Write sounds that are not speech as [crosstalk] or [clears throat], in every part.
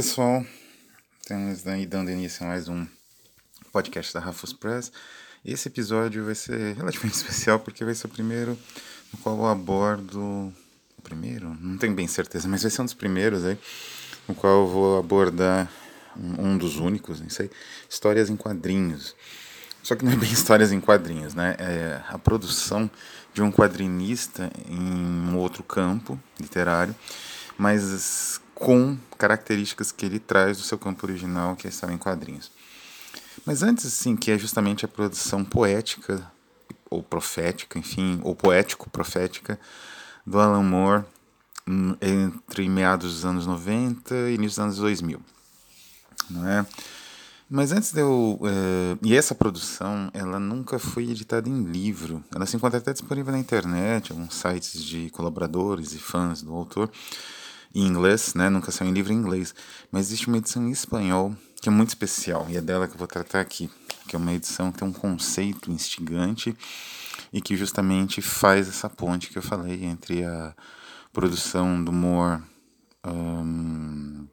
pessoal, estamos aí dando início a mais um podcast da Rafus Press. Esse episódio vai ser relativamente [laughs] especial porque vai ser o primeiro no qual eu abordo. O primeiro? Não tenho bem certeza, mas vai ser um dos primeiros aí, no qual eu vou abordar um, um dos únicos, nem sei, histórias em quadrinhos. Só que não é bem [laughs] histórias em quadrinhos, né? É a produção de um quadrinista em um outro campo literário, mas com características que ele traz do seu campo original, que estar em quadrinhos. Mas antes, sim, que é justamente a produção poética ou profética, enfim, ou poético-profética do Alan Moore entre meados dos anos 90 e início dos anos 2000, não é? Mas antes de eu. Uh, e essa produção, ela nunca foi editada em livro. Ela se encontra até disponível na internet, alguns sites de colaboradores e fãs do autor em inglês, né? Nunca saiu em livro em inglês. Mas existe uma edição em espanhol que é muito especial e é dela que eu vou tratar aqui. Que é uma edição que tem um conceito instigante e que justamente faz essa ponte que eu falei entre a produção do Moore. Um,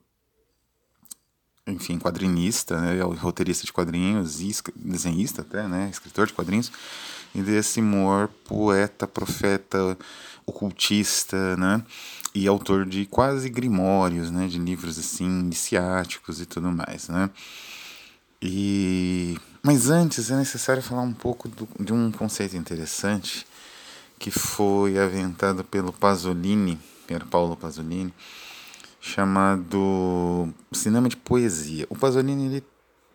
enfim, quadrinista, né, roteirista de quadrinhos e desenhista até, né, escritor de quadrinhos, e desse Moore, poeta, profeta, ocultista, né, e autor de quase grimórios, né, de livros assim iniciáticos e tudo mais, né. E mas antes é necessário falar um pouco do, de um conceito interessante que foi aventado pelo Pasolini, Pier Paulo Pasolini, chamado cinema de poesia. O Pasolini ele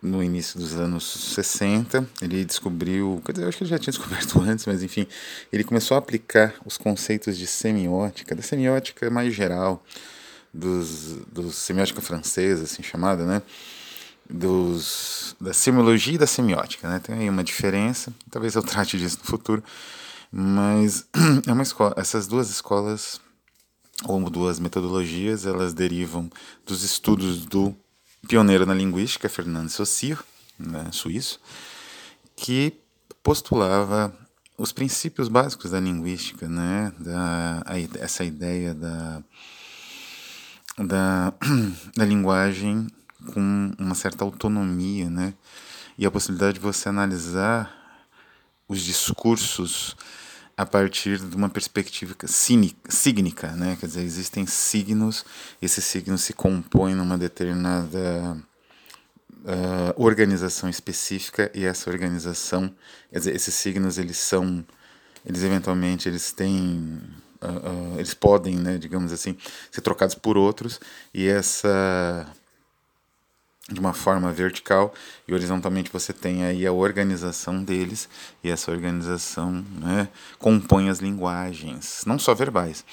no início dos anos 60, ele descobriu, quer dizer, eu acho que ele já tinha descoberto [laughs] antes, mas enfim, ele começou a aplicar os conceitos de semiótica, da semiótica mais geral, dos, dos semiótica francesa, assim chamada, né? Dos, da semiologia e da semiótica, né? Tem aí uma diferença, talvez eu trate disso no futuro, mas [clears throat] é uma escola, essas duas escolas ou duas metodologias, elas derivam dos estudos do pioneiro na linguística, Fernando Saussure, né, suíço, que postulava os princípios básicos da linguística, né, da, a, essa ideia da, da, [clears throat] da linguagem com uma certa autonomia, né, e a possibilidade de você analisar os discursos a partir de uma perspectiva cínica, né? Quer dizer, existem signos, esses signos se compõem numa determinada uh, organização específica e essa organização, quer dizer, esses signos eles são, eles eventualmente eles têm Uh, uh, eles podem, né, digamos assim, ser trocados por outros e essa de uma forma vertical e horizontalmente você tem aí a organização deles e essa organização né, compõe as linguagens, não só verbais.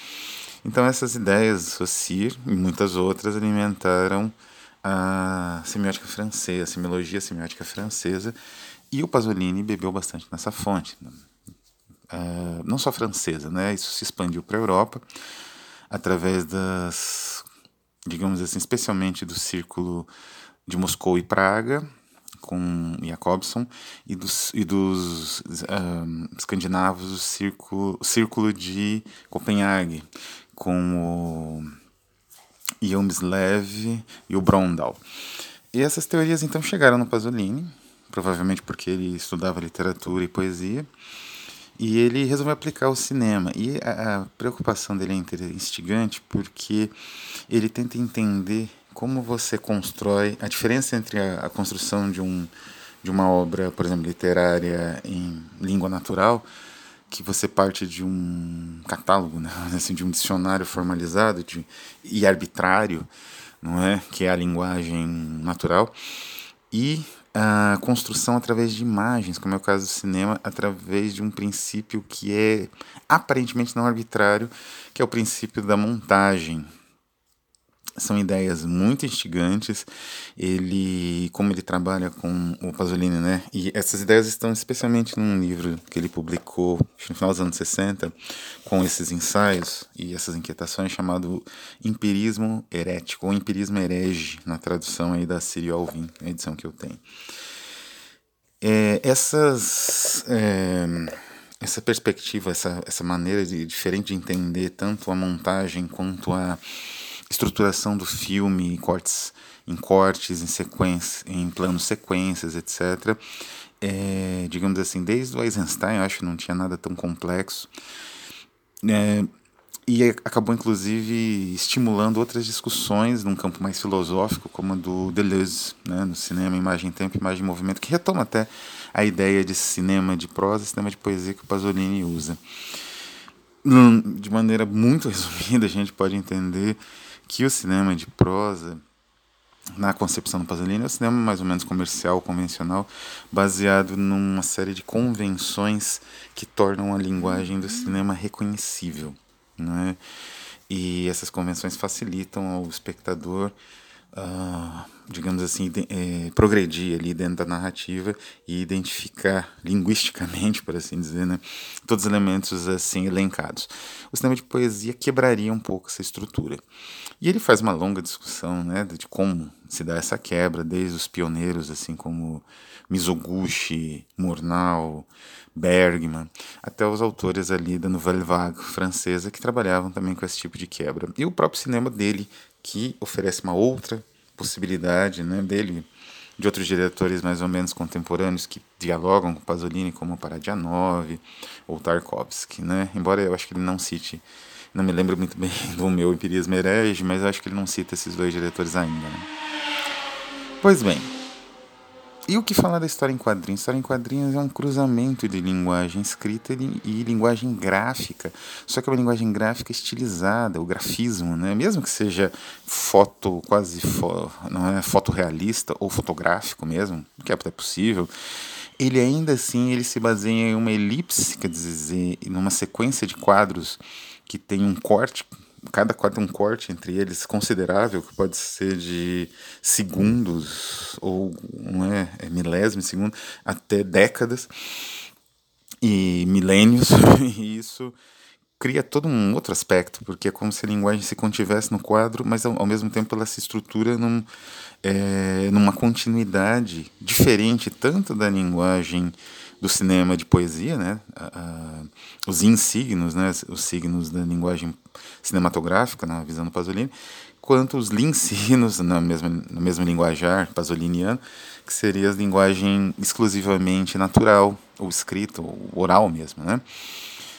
Então essas ideias, Saussure e muitas outras alimentaram a semiótica francesa, a semiologia semiótica francesa e o Pasolini bebeu bastante nessa fonte, uh, não só francesa, né? Isso se expandiu para a Europa através das, digamos assim, especialmente do círculo de Moscou e Praga, com Jacobson, e dos, e dos um, escandinavos, o círculo, círculo de Copenhague, com o e o Brondal. E essas teorias então chegaram no Pasolini, provavelmente porque ele estudava literatura e poesia, e ele resolveu aplicar o cinema. E a, a preocupação dele é instigante porque ele tenta entender como você constrói a diferença entre a, a, construção de um de uma obra, por exemplo, literária em língua natural, que você parte de um catálogo, né? [laughs] assim, de um dicionário formalizado de, e arbitrário, não é, que é a linguagem natural, e a construção através de imagens, como é o caso do cinema, através de um princípio que é aparentemente não arbitrário, que é o princípio da montagem, são ideias muito instigantes. Ele, como ele trabalha com o Pasolini, né? E essas ideias estão especialmente num livro que ele publicou no final dos anos 60, com esses ensaios e essas inquietações, chamado Empirismo Herético, ou Empirismo Herege, na tradução aí da Círio Alvim, a edição que eu tenho. É, essas. É, essa perspectiva, essa, essa maneira de, diferente de entender tanto a montagem quanto a estruturação do filme, cortes, em cortes, em sequência, em planos sequências, etc. É, digamos assim, desde o Eisenstein, eu acho que não tinha nada tão complexo. É, e acabou inclusive estimulando outras discussões num campo mais filosófico, como a do Deleuze, né, no cinema, imagem tempo, imagem movimento, que retoma até a ideia de cinema de prosa, cinema de poesia que o Pasolini usa. De maneira muito [laughs] resumida, a gente pode entender que o cinema de prosa, na concepção do Pasolini, é o cinema mais ou menos comercial, convencional, baseado numa série de convenções que tornam a linguagem do cinema reconhecível. Né? E essas convenções facilitam ao espectador, uh, digamos assim, de, é, progredir ali dentro da narrativa e identificar linguisticamente, por assim dizer, né, todos os elementos assim elencados. O cinema de poesia quebraria um pouco essa estrutura. E ele faz uma longa discussão né, de como se dá essa quebra, desde os pioneiros, assim como Mizoguchi, Murnau, Bergman, até os autores ali da Nouvelle Vague francesa que trabalhavam também com esse tipo de quebra. E o próprio cinema dele, que oferece uma outra possibilidade né, dele, de outros diretores mais ou menos contemporâneos que dialogam com Pasolini, como Paradianov ou Tarkovsky. Né? Embora eu acho que ele não cite não me lembro muito bem [laughs] do meu Empirismo Herege, mas acho que ele não cita esses dois diretores ainda. Né? Pois bem, e o que falar da história em quadrinhos? História em quadrinhos é um cruzamento de linguagem escrita e linguagem gráfica, só que é uma linguagem gráfica estilizada, o grafismo, né? mesmo que seja foto, quase fo, não é fotorrealista ou fotográfico mesmo, que é até possível, ele ainda assim ele se baseia em uma elipse, quer dizer, numa sequência de quadros que tem um corte, cada quadro um corte entre eles considerável, que pode ser de segundos ou não é, é milésimo de segundo, até décadas e milênios, [laughs] e isso cria todo um outro aspecto, porque é como se a linguagem se contivesse no quadro, mas ao, ao mesmo tempo ela se estrutura num, é, numa continuidade diferente tanto da linguagem do cinema de poesia, né? os insignos, né? os signos da linguagem cinematográfica, na visão do Pasolini, quanto os linsignos, na mesma, no mesmo linguajar pasoliniano, que seria a linguagem exclusivamente natural, ou escrita, ou oral mesmo. Né?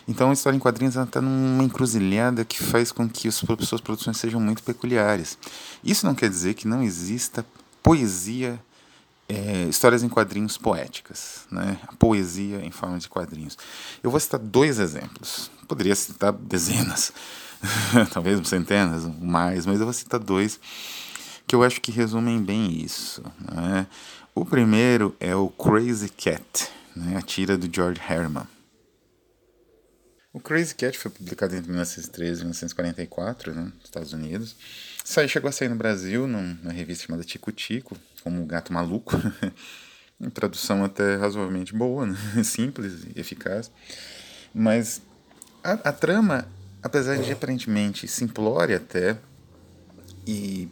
Então a história em quadrinhos está numa encruzilhada que faz com que as suas produções sejam muito peculiares. Isso não quer dizer que não exista poesia é, histórias em quadrinhos poéticas, né? a poesia em forma de quadrinhos. Eu vou citar dois exemplos, poderia citar dezenas, [laughs] talvez centenas, mais, mas eu vou citar dois que eu acho que resumem bem isso. Né? O primeiro é o Crazy Cat, né? a tira do George Herman. O Crazy Cat foi publicado entre 1913 e 1944, né, nos Estados Unidos. Isso aí chegou a sair no Brasil, numa revista chamada Tico Tico, como o Gato Maluco. [laughs] Tradução até razoavelmente boa, né? [laughs] simples e eficaz. Mas a, a trama, apesar de aparentemente simplória até, e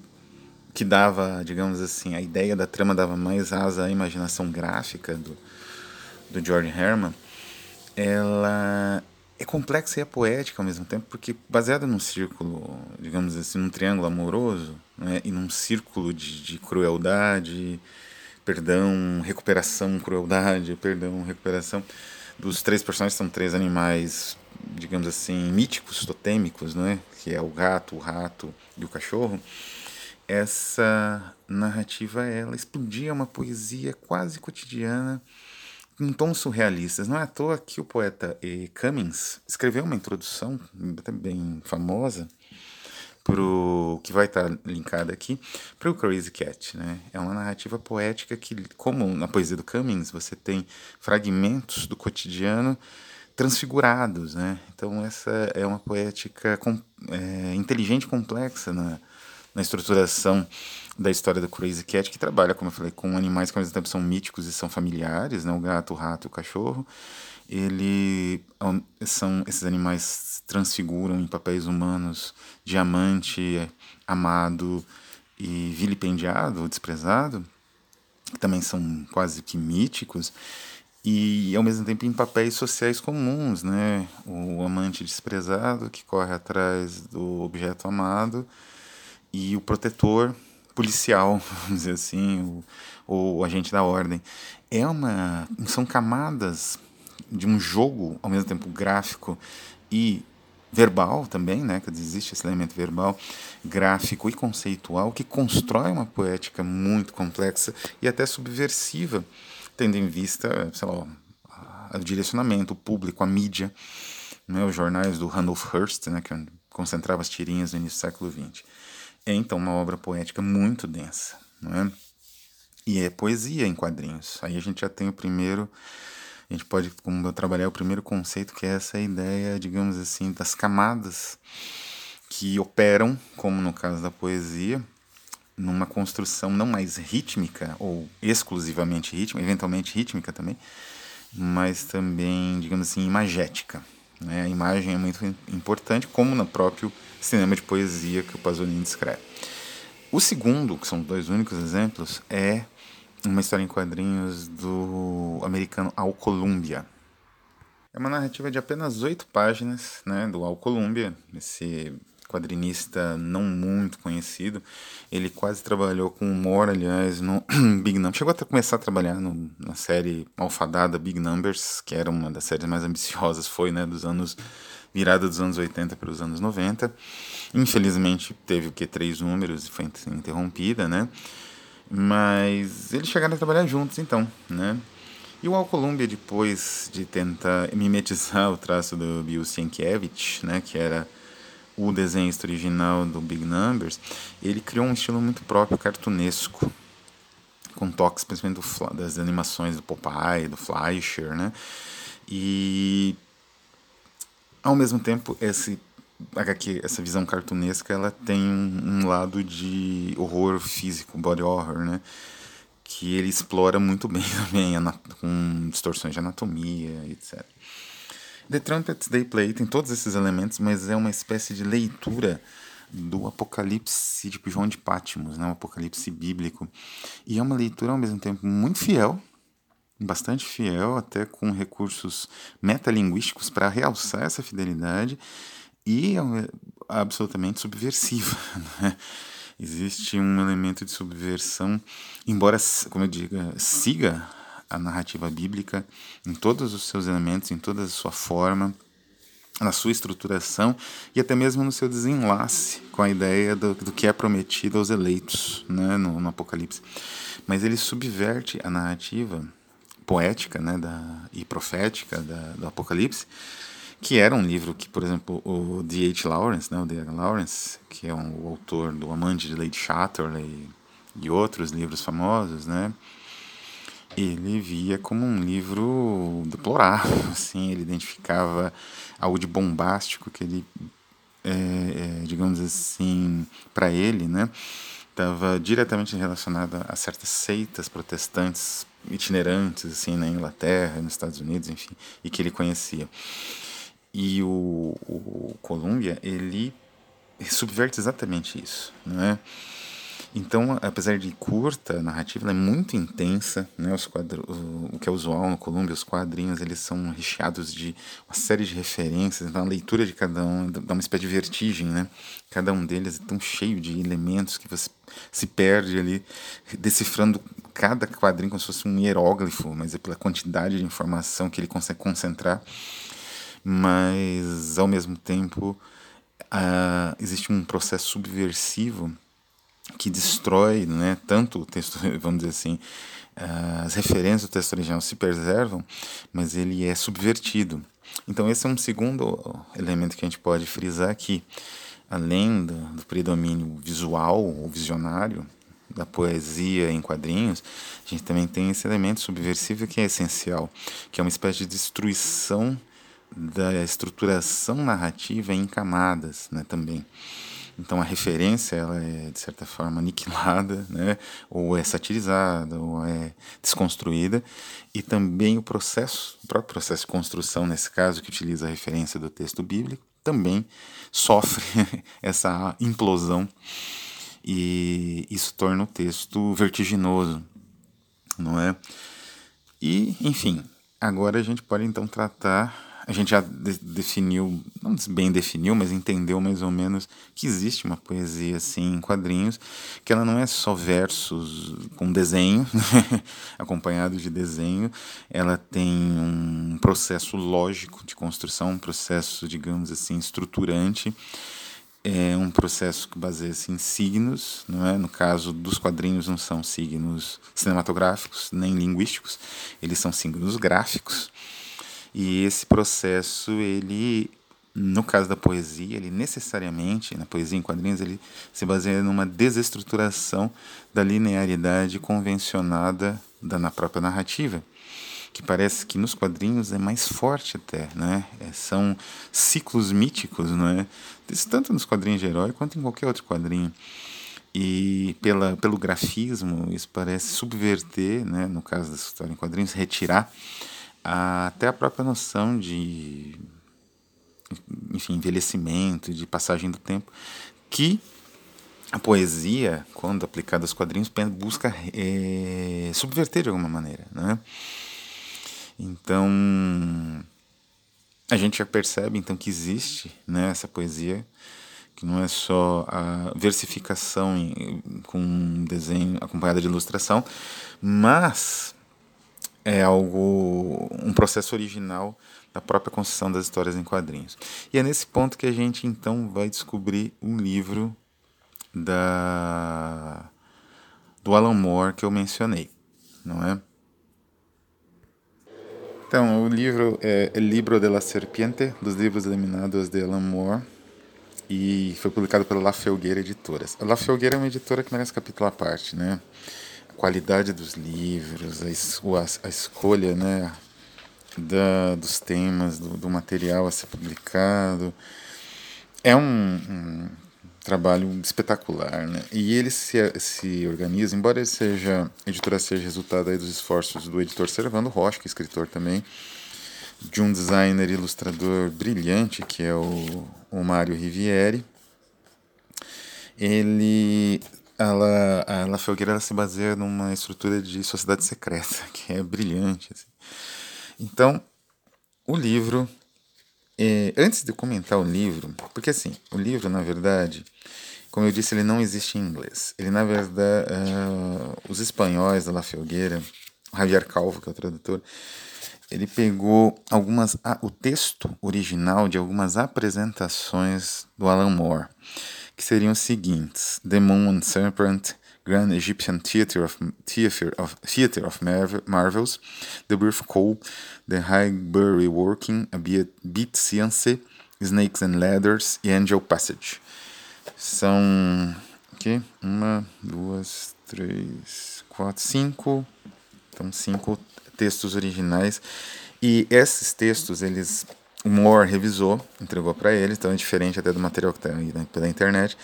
que dava, digamos assim, a ideia da trama dava mais asa à imaginação gráfica do, do George Herman, ela é complexa e é poética ao mesmo tempo, porque baseada num círculo, digamos assim, num triângulo amoroso, né, e num círculo de, de crueldade, perdão, recuperação, crueldade, perdão, recuperação. Dos três personagens são três animais, digamos assim, míticos, totêmicos, né, que é o gato, o rato e o cachorro. Essa narrativa ela explodia uma poesia quase cotidiana em tons surrealistas. Não é à toa que o poeta e. Cummings escreveu uma introdução até bem famosa pro que vai estar tá linkada aqui para o Crazy Cat, né? É uma narrativa poética que, como na poesia do Cummings, você tem fragmentos do cotidiano transfigurados, né? Então essa é uma poética com, é, inteligente e complexa na, na estruturação da história do Crazy Cat, que trabalha, como eu falei, com animais que ao mesmo tempo são míticos e são familiares, né? o gato, o rato e o cachorro. Ele são esses animais transfiguram em papéis humanos diamante, amado e vilipendiado, desprezado, que também são quase que míticos e ao mesmo tempo em papéis sociais comuns, né? O amante desprezado que corre atrás do objeto amado e o protetor policial, [laughs] vamos dizer assim, ou agente da ordem. É uma, são camadas de um jogo, ao mesmo tempo gráfico e verbal também, né, que existe esse elemento verbal, gráfico e conceitual que constrói uma poética muito complexa e até subversiva, tendo em vista, sei lá, o direcionamento, o público, a mídia, né, os jornais do Randolph Hearst, né, que concentrava as tirinhas no início do século XX. É então uma obra poética muito densa, não é? E é poesia em quadrinhos. Aí a gente já tem o primeiro a gente pode como trabalhar o primeiro conceito que é essa ideia, digamos assim, das camadas que operam, como no caso da poesia, numa construção não mais rítmica ou exclusivamente rítmica, eventualmente rítmica também, mas também, digamos assim, imagética. Né? A imagem é muito importante, como no próprio cinema de poesia que o Pasolini descreve. O segundo, que são dois únicos exemplos, é uma história em quadrinhos do americano Al Columbia. É uma narrativa de apenas oito páginas, né, do Al Columbia, esse quadrinista não muito conhecido. Ele quase trabalhou com humor, aliás, no [clears throat] Big Numbers. Chegou a começar a trabalhar no, na série alfadada Big Numbers, que era uma das séries mais ambiciosas, foi, né, dos anos virada dos anos 80 para os anos 90. Infelizmente teve o que três números e foi interrompida, né? Mas eles chegaram a trabalhar juntos, então, né? E o Alcolumbia, depois de tentar mimetizar o traço do Bill Sienkiewicz, né, que era o desenhista original do Big Numbers, ele criou um estilo muito próprio, cartunesco, com toques principalmente do, das animações do Popeye, do Fleischer, né? E ao mesmo tempo esse essa visão cartunesca, ela tem um, um, lado de horror físico, body horror, né? Que ele explora muito bem [laughs] também, com distorções de anatomia, etc. The Trumpets They Play tem todos esses elementos, mas é uma espécie de leitura do Apocalipse, tipo João de Pátimos, né? um Apocalipse bíblico. E é uma leitura ao mesmo tempo muito fiel, bastante fiel, até com recursos metalinguísticos para realçar essa fidelidade e é absolutamente subversiva. [laughs] Né? Existe um elemento de subversão, embora, como eu diga, siga a narrativa bíblica em todos os seus elementos, em toda a sua forma, na sua estruturação e até mesmo no seu desenlace com a ideia do, do que é prometido aos eleitos né, no, no Apocalipse. Mas ele subverte a narrativa poética né, da, e profética da, do Apocalipse que era um livro que, por exemplo, o D.H. Lawrence, né, o D.H. Lawrence, que é um, o autor do Amante de Lady Chatterley e outros livros famosos, né, ele via como um livro deplorável, [laughs] assim, ele identificava algo de bombástico que ele, é, é, digamos assim, para ele, né, estava diretamente relacionado a certas seitas protestantes itinerantes, assim, na Inglaterra, nos Estados Unidos, enfim, e que ele conhecia. E o, o Columbia, ele subverte exatamente isso, não é? Então, apesar de curta a narrativa, ela é muito intensa, né? Os quadros, o que é usual no Columbia, os quadrinhos, eles são recheados de uma série de referências, então a leitura de cada um dá uma espécie de vertigem, né? Cada um deles é tão cheio de elementos que você se perde ali decifrando cada quadrinho como se fosse um hieróglifo, mas é pela quantidade de informação que ele consegue concentrar mas ao mesmo tempo uh, existe um processo subversivo que destrói, né, tanto o texto, [laughs] vamos dizer assim, uh, as referências do texto original se preservam, mas ele é subvertido. Então esse é um segundo elemento que a gente pode frisar aqui, além do, do predomínio visual ou visionário da poesia em quadrinhos, a gente também tem esse elemento subversivo que é essencial, que é uma espécie de destruição da estruturação narrativa em camadas né, também. Então a referência ela é de certa forma aniquilada, [laughs] né, ou é satirizada, ou é desconstruída, e também o processo, o próprio processo de construção nesse caso que utiliza a referência do texto bíblico, também sofre [laughs] essa implosão. E isso torna o texto vertiginoso, não é? E, enfim, agora a gente pode então tratar a gente já de definiu, não bem definiu, mas entendeu mais ou menos que existe uma poesia assim em quadrinhos, que ela não é só versos com desenho, [laughs] acompanhado de desenho, ela tem um processo lógico de construção, um processo, digamos assim, estruturante é um processo que baseia-se em signos, não é? No caso dos quadrinhos não são signos cinematográficos nem linguísticos, eles são signos gráficos. E esse processo, ele, no caso da poesia, ele necessariamente, na poesia em quadrinhos, ele se baseia numa desestruturação da linearidade convencionada da, na própria narrativa que parece que nos quadrinhos é mais forte até, né? É, são ciclos míticos, não é? Tanto nos quadrinhos de herói quanto em qualquer outro quadrinho. E pela, pelo grafismo, isso parece subverter, né, no caso dessa história em quadrinhos, retirar até a própria noção de enfim, envelhecimento, de passagem do tempo, que a poesia, quando aplicada aos quadrinhos, busca é, subverter de alguma maneira. Né? Então, a gente já percebe então que existe né, essa poesia, que não é só a versificação com um desenho acompanhada de ilustração, mas é algo, um processo original da própria construção das histórias em quadrinhos. E é nesse ponto que a gente então vai descobrir um livro da do Alan Moore que eu mencionei, não é? Então, o livro é El Libro de la Serpiente, dos livros eliminados de Alan Moore, e foi publicado pela La Felgueira Editoras. A La Felgueira é uma editora que merece capítulo à parte, né? A qualidade dos livros, a, es a, escolha, né, da, dos temas, do, do, material a ser publicado. É um, um trabalho espetacular, né? E ele se, se organiza, embora ele seja, a editora seja resultado aí dos esforços do editor Servando Rocha, que é escritor também, de um designer ilustrador brilhante, que é o, o Mário Rivieri. Ele, ela, a La Felgueira ela se baseia numa estrutura de sociedade secreta, [laughs] que é brilhante. Assim. Então, o livro é, antes de comentar o livro, porque assim, o livro, na verdade, como eu disse, ele não existe em inglês. Ele, na verdade, uh, os espanhóis da La Felgueira, o Javier Calvo, que é o tradutor, ele pegou algumas o texto original de algumas apresentações do Alan Moore, que seriam os seguintes: The Moon and Serpent, Grand Egyptian Theatre of, Theater of, Theater of Marvels, The Birth Call, The Highbury Working, A Beat Science, Snakes and Ladders e Angel Passage. São aqui, uma, duas, três, quatro, cinco, então cinco textos originais. E esses textos eles o Moore revisou, entregou para ele, então é diferente até do material que está aí pela internet.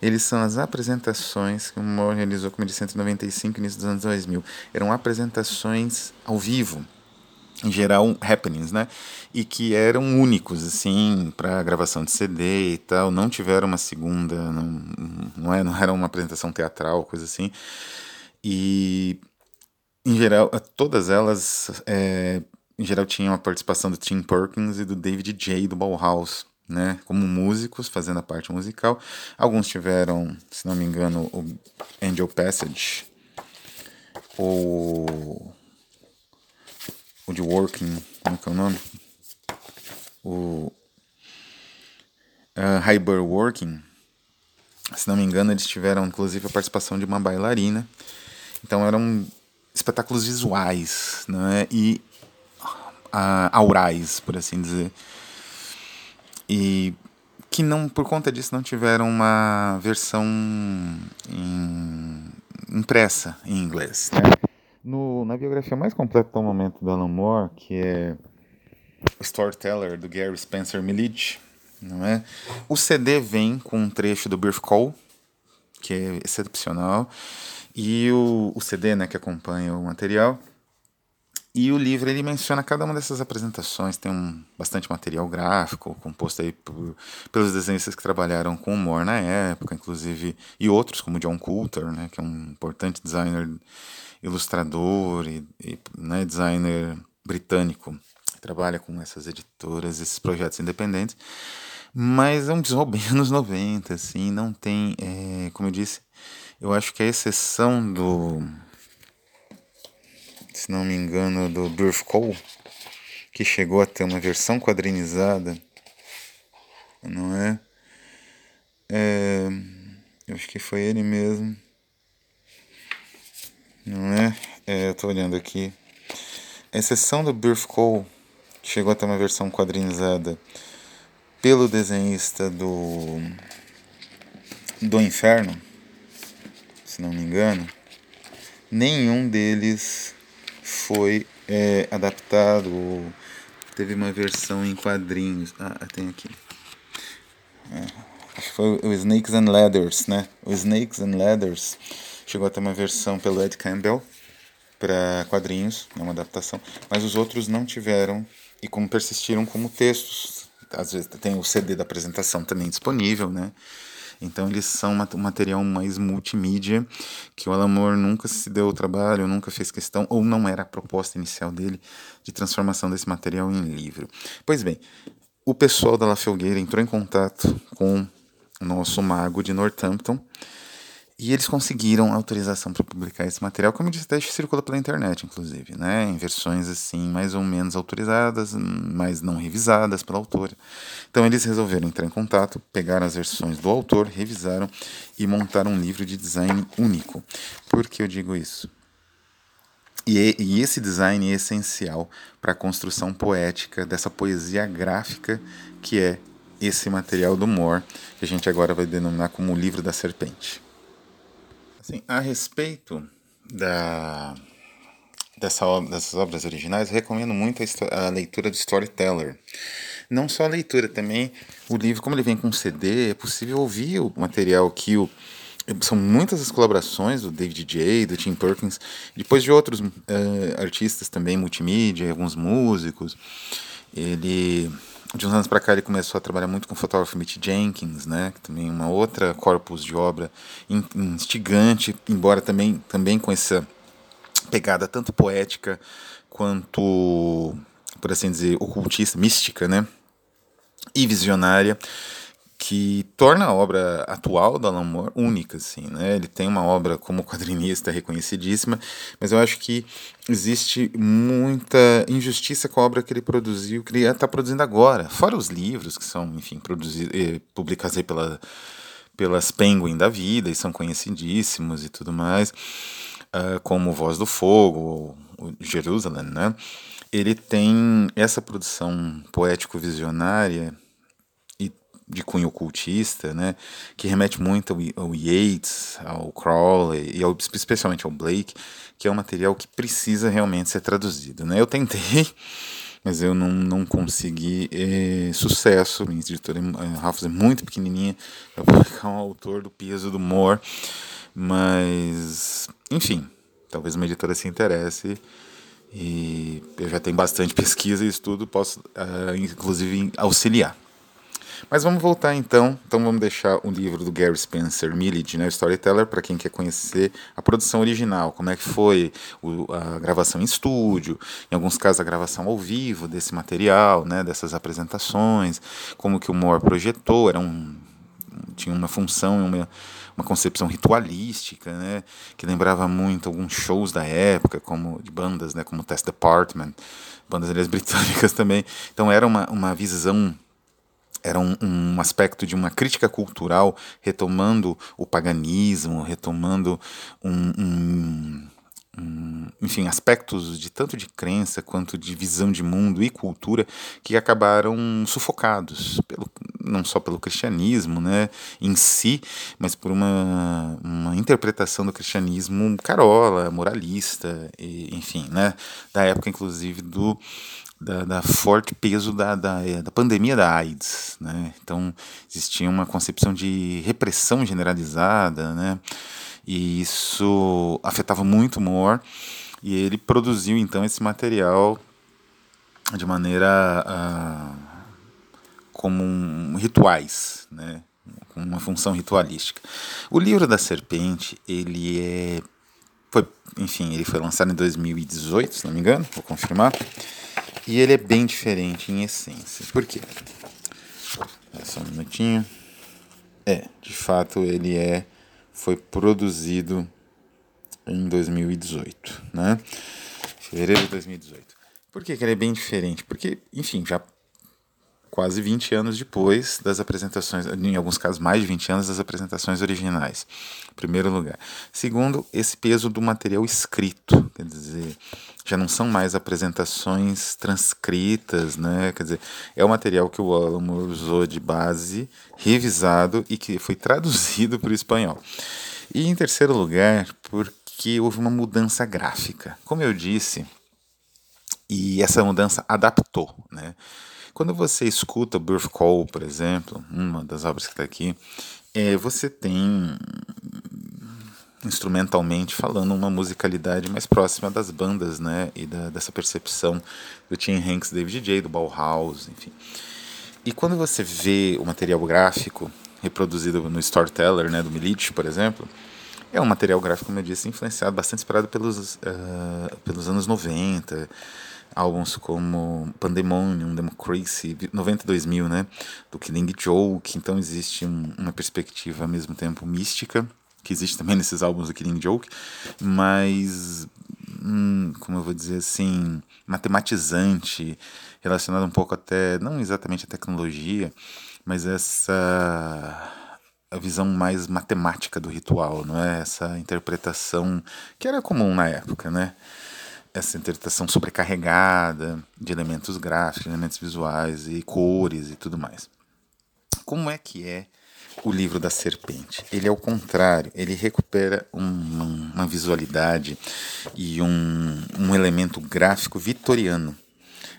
Eles são as apresentações que o Moore realizou, como de 195, início dos anos 2000. Eram apresentações ao vivo, em geral happenings, né? E que eram únicos, assim, para gravação de CD e tal. Não tiveram uma segunda, não, não, é, não era uma apresentação teatral, coisa assim. E, em geral, todas elas é, em geral tinham a participação do Tim Perkins e do David J. do Bauhaus, né, como músicos, fazendo a parte musical. Alguns tiveram, se não me engano, o Angel Passage, ou o de Working, como é que é o nome? O uh, Hyper Working, se não me engano, eles tiveram inclusive a participação de uma bailarina. Então eram espetáculos visuais, né? E aurais, por assim dizer. E que não, por conta disso, não tiveram uma versão em, impressa em inglês. Né? No, na biografia mais completa do momento do Alan Moore, que é Storyteller do Gary Spencer Milledge, não é? O CD vem com um trecho do Birth Call, que é excepcional, e o, o CD, né, que acompanha o material, e o livro ele menciona cada uma dessas apresentações, tem um bastante material gráfico, composto aí por, pelos desenhistas que trabalharam com humor na época, inclusive, e outros como John Coulter, né, que é um importante designer ilustrador e, e né, designer britânico que trabalha com essas editoras, esses projetos independentes, mas é um visual [laughs] bem anos 90, assim, não tem, é, como eu disse, eu acho que a exceção do, se não me engano, do Durf Cole, que chegou a ter uma versão quadrinizada, não é? é eu acho que foi ele mesmo. Não é? é eu tô olhando aqui. A exceção do Birth Cole, que chegou a ter uma versão quadrinizada pelo desenhista do do Inferno, se não me engano, nenhum deles foi é, adaptado ou teve uma versão em quadrinhos. Ah, tem aqui. É, acho que foi o Snakes and Ladders, né? O Snakes and Ladders chegou a ter uma versão pelo Ed Campbell para quadrinhos, é uma adaptação, mas os outros não tiveram e como persistiram como textos. Às vezes tem o CD da apresentação também disponível, né? Então eles são um material mais multimídia que o Alan Moore nunca se deu o trabalho, nunca fez questão, ou não era a proposta inicial dele de transformação desse material em livro. Pois bem, o pessoal da La Felgueira entrou em contato com o nosso mago de Northampton e eles conseguiram autorização para publicar esse material, como eu disse, até circula pela internet, inclusive, né? Em versões assim, mais ou menos autorizadas, mas não revisadas pela autora. Então eles resolveram entrar em contato, pegaram as versões do autor, revisaram e montaram um livro de design único. Por que eu digo isso? E, e esse design é essencial para a construção poética dessa poesia gráfica que é esse material do Moore, que a gente agora vai denominar como o livro da serpente. Assim, a respeito da, dessa, dessas obras originais, recomendo muito a, a, leitura do Storyteller. Não só a leitura, também o livro, como ele vem com CD, é possível ouvir o material que o. São muitas as colaborações do David J., do Tim Perkins, depois de outros uh, artistas também, multimídia, alguns músicos. Ele de uns anos para cá ele começou a trabalhar muito com o fotógrafo Mitch Jenkins, né, que também é uma outra corpus de obra instigante, embora também, também com essa pegada tanto poética quanto, por assim dizer, ocultista, mística, né, e visionária que torna a obra atual do Alan Moore única, assim, né? Ele tem uma obra como quadrinista reconhecidíssima, mas eu acho que existe muita injustiça com a obra que ele produziu, que ele está produzindo agora, fora os livros que são, enfim, produzidos, eh, publicados aí pela, pelas Penguin da vida e são conhecidíssimos e tudo mais, uh, como Voz do Fogo, o Jerusalém, né? Ele tem essa produção poético-visionária de cunho ocultista, né, que remete muito ao, ao ao Crowley e ao, especialmente ao Blake, que é um material que precisa realmente ser traduzido. Né? Eu tentei, [laughs] mas eu não, não consegui eh, sucesso. Minha editora eh, é muito pequenininha para publicar um autor do peso do Moore, mas enfim, talvez uma editora se interesse e eu já tenho bastante [laughs] pesquisa e estudo, posso uh, inclusive auxiliar. Mas vamos voltar então. Então vamos deixar o livro do Gary Spencer Millage, né, Storyteller, para quem quer conhecer a produção original, como é que foi a gravação em estúdio, em alguns casos a gravação ao vivo desse material, né, dessas apresentações, como que o Moore projetou, era um tinha uma função, uma, uma concepção ritualística, né, que lembrava muito alguns shows da época, como de bandas, né, como Test Department, bandas britânicas também. Então era uma, uma visão era um, um, aspecto de uma crítica cultural retomando o paganismo, retomando um, um, enfim, aspectos de tanto de crença quanto de visão de mundo e cultura que acabaram sufocados, pelo, não só pelo cristianismo né, em si, mas por uma, uma interpretação do cristianismo carola, moralista, e, enfim, né, da época inclusive do da, da, forte peso da, da, é, da, pandemia da AIDS. Né? Então, existia uma concepção de repressão generalizada, né? e isso afetava muito Moore, e ele produziu então esse material de maneira uh, como um, rituais, né? com uma função ritualística. O livro da serpente, ele é foi, enfim, ele foi lançado em 2018, se não me engano, vou confirmar. E ele é bem diferente em essência. Por quê? Só um minutinho. É, de fato ele é foi produzido em 2018, né? Fevereiro de 2018. Por que, que ele é bem diferente? Porque, enfim, já quase 20 anos depois das apresentações, em alguns casos mais de 20 anos das apresentações originais. Primeiro lugar. Segundo, esse peso do material escrito, quer dizer, já não são mais apresentações transcritas, né? Quer dizer, é o material que o Alamo usou de base, revisado e que foi traduzido para o espanhol. E em terceiro lugar, porque houve uma mudança gráfica. Como eu disse, e essa mudança adaptou, né? Quando você escuta Birth Call, por exemplo, uma das obras que está aqui, é, você tem instrumentalmente falando uma musicalidade mais próxima das bandas, né, e da, dessa percepção do Tim Hanks, David J, do Bauhaus, enfim. E quando você vê o material gráfico reproduzido no Storyteller, né, do Milic, por exemplo, é um material gráfico, como eu disse, influenciado, bastante inspirado pelos, uh, pelos anos 90, álbuns como Pandemonium, Democracy, 92 mil, né, do Killing Joke, então existe um, uma perspectiva ao mesmo tempo mística, que existe também nesses álbuns do Killing Joke, mas, hum, como eu vou dizer assim, matematizante, relacionado um pouco até, não exatamente à tecnologia, mas essa a visão mais matemática do ritual, não é? Essa interpretação que era comum na época, né? Essa interpretação sobrecarregada de elementos gráficos, elementos visuais e cores e tudo mais. Como é que é o livro da serpente? Ele é o contrário, ele recupera uma, uma visualidade e um, um elemento gráfico vitoriano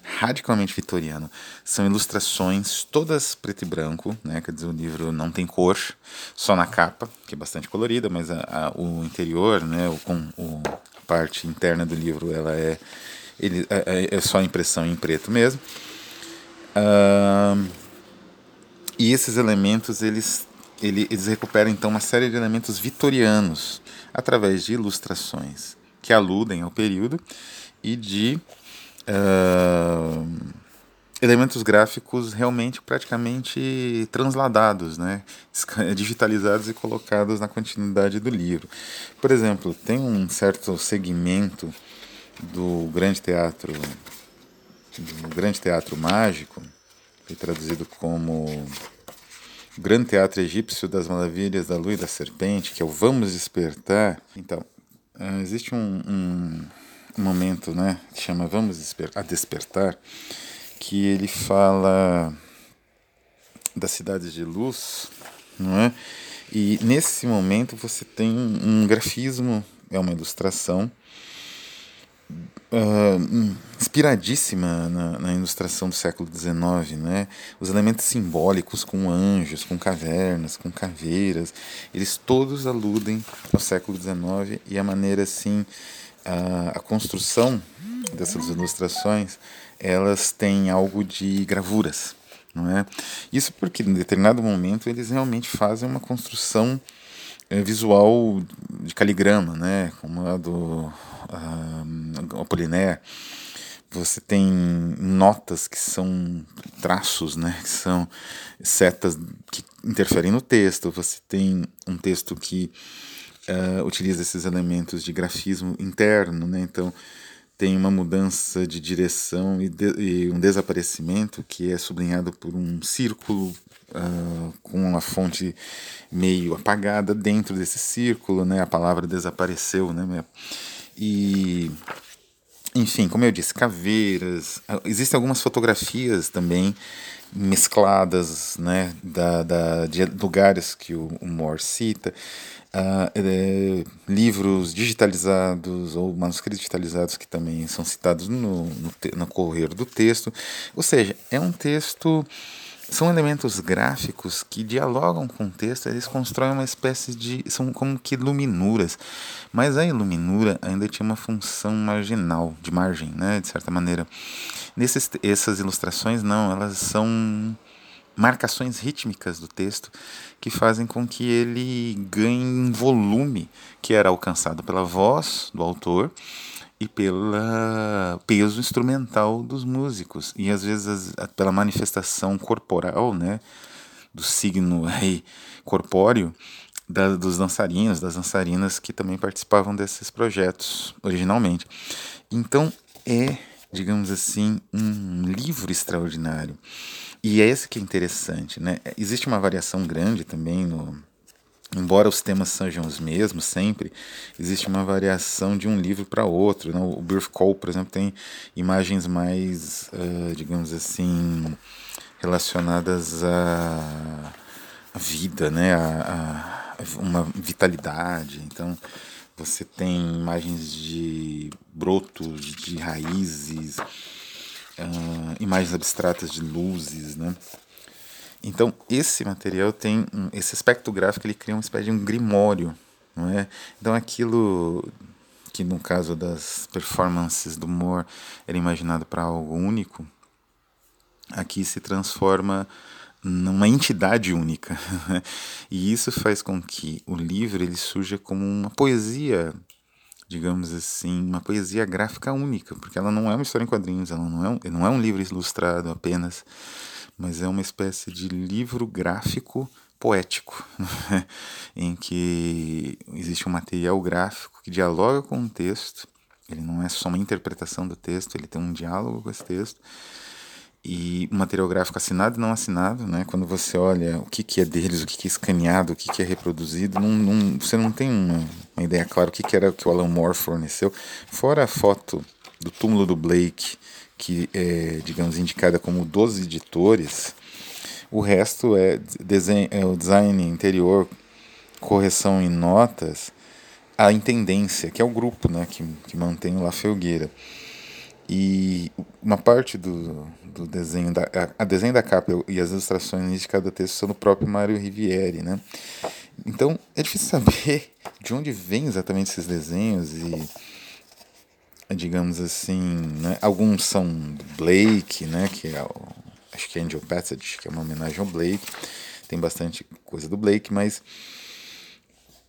radicalmente vitoriano. São ilustrações todas preto e branco, né? Quer dizer, o livro não tem cor, só na capa, que é bastante colorida, mas a, a, o interior, né? O, com, o, parte interna do livro ela é, ele, é, é, é só impressão em preto mesmo. Uh, e esses elementos eles, ele, eles recuperam então uma série de elementos vitorianos através de ilustrações que aludem ao período e de uh, elementos gráficos realmente praticamente transladados, né? [laughs] digitalizados e colocados na continuidade do livro. Por exemplo, tem um certo segmento do grande teatro do grande teatro mágico, foi traduzido como Grande Teatro Egípcio das Maravilhas da Lua e da Serpente, que é o Vamos Despertar. Então, ah, existe um, um, momento né, chama Vamos a Despertar, que ele fala das cidades de luz, não é? E nesse momento você tem um grafismo, é uma ilustração uh, inspiradíssima na, na, ilustração do século XIX, né? Os elementos simbólicos com anjos, com cavernas, com caveiras, eles todos aludem ao século XIX e a maneira assim, a, a construção dessas ilustrações elas têm algo de gravuras, não é? Isso porque em determinado momento eles realmente fazem uma construção é, visual de caligrama, né? Como a do uh, Apollinaire. Você tem notas que são traços, né? Que são setas que interferem no texto. Você tem um texto que uh, utiliza esses elementos de grafismo interno, né? Então tem uma mudança de direção e, de, e um desaparecimento que é sublinhado por um círculo uh, com uma fonte meio apagada dentro desse círculo, né? A palavra desapareceu, né? E enfim, como eu disse, caveiras. Ah, existem algumas fotografias também mescladas, né, da, da, de lugares que o, o Moore cita uh, é, livros digitalizados ou manuscritos digitalizados que também são citados no, no, no correr do texto. Ou seja, é um texto são elementos gráficos que dialogam com o texto, eles constroem uma espécie de. são como que luminuras. Mas a iluminura ainda tinha uma função marginal, de margem, né, de certa maneira. Nesses, essas ilustrações, não, elas são marcações rítmicas do texto que fazem com que ele ganhe um volume que era alcançado pela voz do autor e pelo peso instrumental dos músicos e às vezes pela manifestação corporal, né, do signo [laughs] aí corpóreo da, dos dançarinos, das dançarinas que também participavam desses projetos originalmente. Então é, digamos assim, um livro extraordinário. E é esse que é interessante, né? Existe uma variação grande também no, embora os temas sejam os mesmos sempre, existe uma variação de um livro para outro. Né? O Birth Call, por exemplo, tem imagens mais, uh, digamos assim, relacionadas à, à vida, né? A, uma vitalidade. Então, você tem imagens de brotos, de raízes, uh, imagens abstratas de luzes, né? Então, esse material tem um, esse aspecto gráfico, ele cria uma espécie de um grimório, não é? Então, aquilo que no caso das performances do Moore era imaginado para algo único, aqui se transforma numa entidade única. [laughs] e isso faz com que o livro ele surja como uma poesia, digamos assim, uma poesia gráfica única, porque ela não é uma história em quadrinhos, ela não é um, não é um livro ilustrado apenas, mas é uma espécie de livro gráfico poético, [laughs] em que existe um material gráfico que dialoga com o texto, ele não é só uma interpretação do texto, ele tem um diálogo com esse texto, e um material gráfico assinado e não assinado, né? Quando você olha o que, que é deles, o que, que é escaneado, o que, que é reproduzido, não, não, você não tem uma, uma ideia clara o que, que era que o Alan Moore forneceu. Fora a foto do túmulo do Blake, que é, digamos, indicada como dos editores, o resto é, desenho, é o design interior, correção em notas, a intendência, que é o grupo né, que, que mantém o La Felgueira. E uma parte do, do desenho, da, a, a desenho da capa e as ilustrações de cada texto são do próprio Mário Rivieri, né? Então é difícil saber [laughs] de onde vêm exatamente esses desenhos e digamos assim, né? alguns são do Blake, né? que é o, acho que é Angel Passage, que é uma homenagem ao Blake, tem bastante coisa do Blake, mas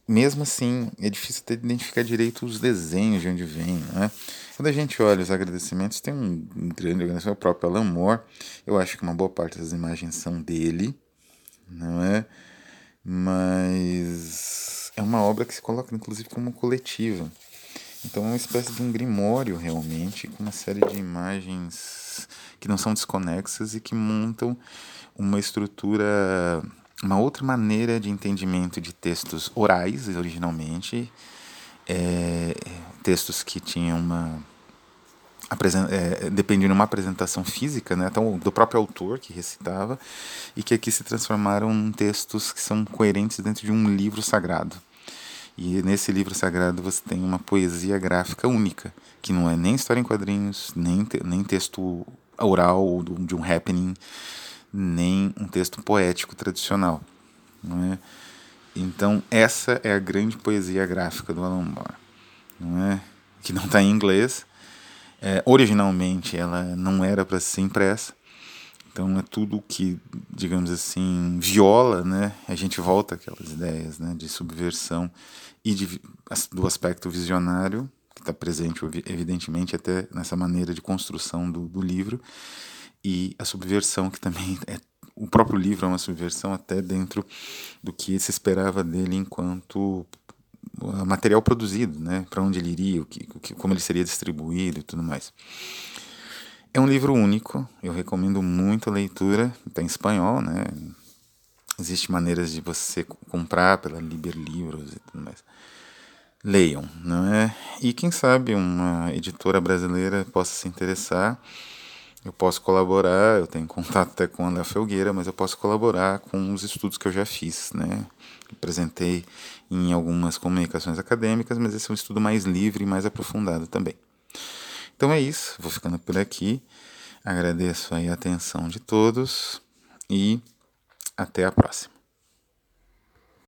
mesmo assim é difícil ter, identificar direito os desenhos de onde vem, né? Quando a gente olha os agradecimentos, tem um grande agradecimento ao próprio Alan Moore, eu acho que uma boa parte das imagens são dele, não é? Mas é uma obra que se coloca inclusive como coletiva. Então é uma espécie de um grimório realmente, com uma série de imagens que não são desconexas e que montam uma estrutura, uma outra maneira de entendimento de textos orais originalmente, é, textos que tinham uma é, dependiam de uma apresentação física, né, então, do próprio autor que recitava, e que aqui se transformaram em textos que são coerentes dentro de um livro sagrado. E nesse livro sagrado você tem uma poesia gráfica única, que não é nem história em quadrinhos, nem, te, nem texto oral de um happening, nem um texto poético tradicional. Não é? Então, essa é a grande poesia gráfica do Alan Moore, não é? que não está em inglês. É, originalmente, ela não era para ser impressa, então é tudo que, digamos assim, viola, né? A gente volta aquelas ideias, né, de subversão e de, do aspecto visionário que está presente, evidentemente, até nessa maneira de construção do, do livro e a subversão que também [laughs] é o próprio livro é uma subversão até dentro do que se esperava dele enquanto material produzido, né? Para onde ele iria, o que, como ele seria distribuído e tudo mais. É um livro único, eu recomendo muito a leitura, está em espanhol, né? Existem maneiras de você comprar pela Liber Livros e tudo mais. Leiam, não é? E quem sabe uma editora brasileira possa se interessar. Eu posso colaborar, eu tenho contato até com a André Felgueira, mas eu posso colaborar com os estudos que eu já fiz, né? Apresentei em algumas comunicações acadêmicas, mas esse é um estudo mais livre e mais aprofundado também. Então é isso, vou ficando por aqui. Agradeço aí a atenção de todos e até a próxima.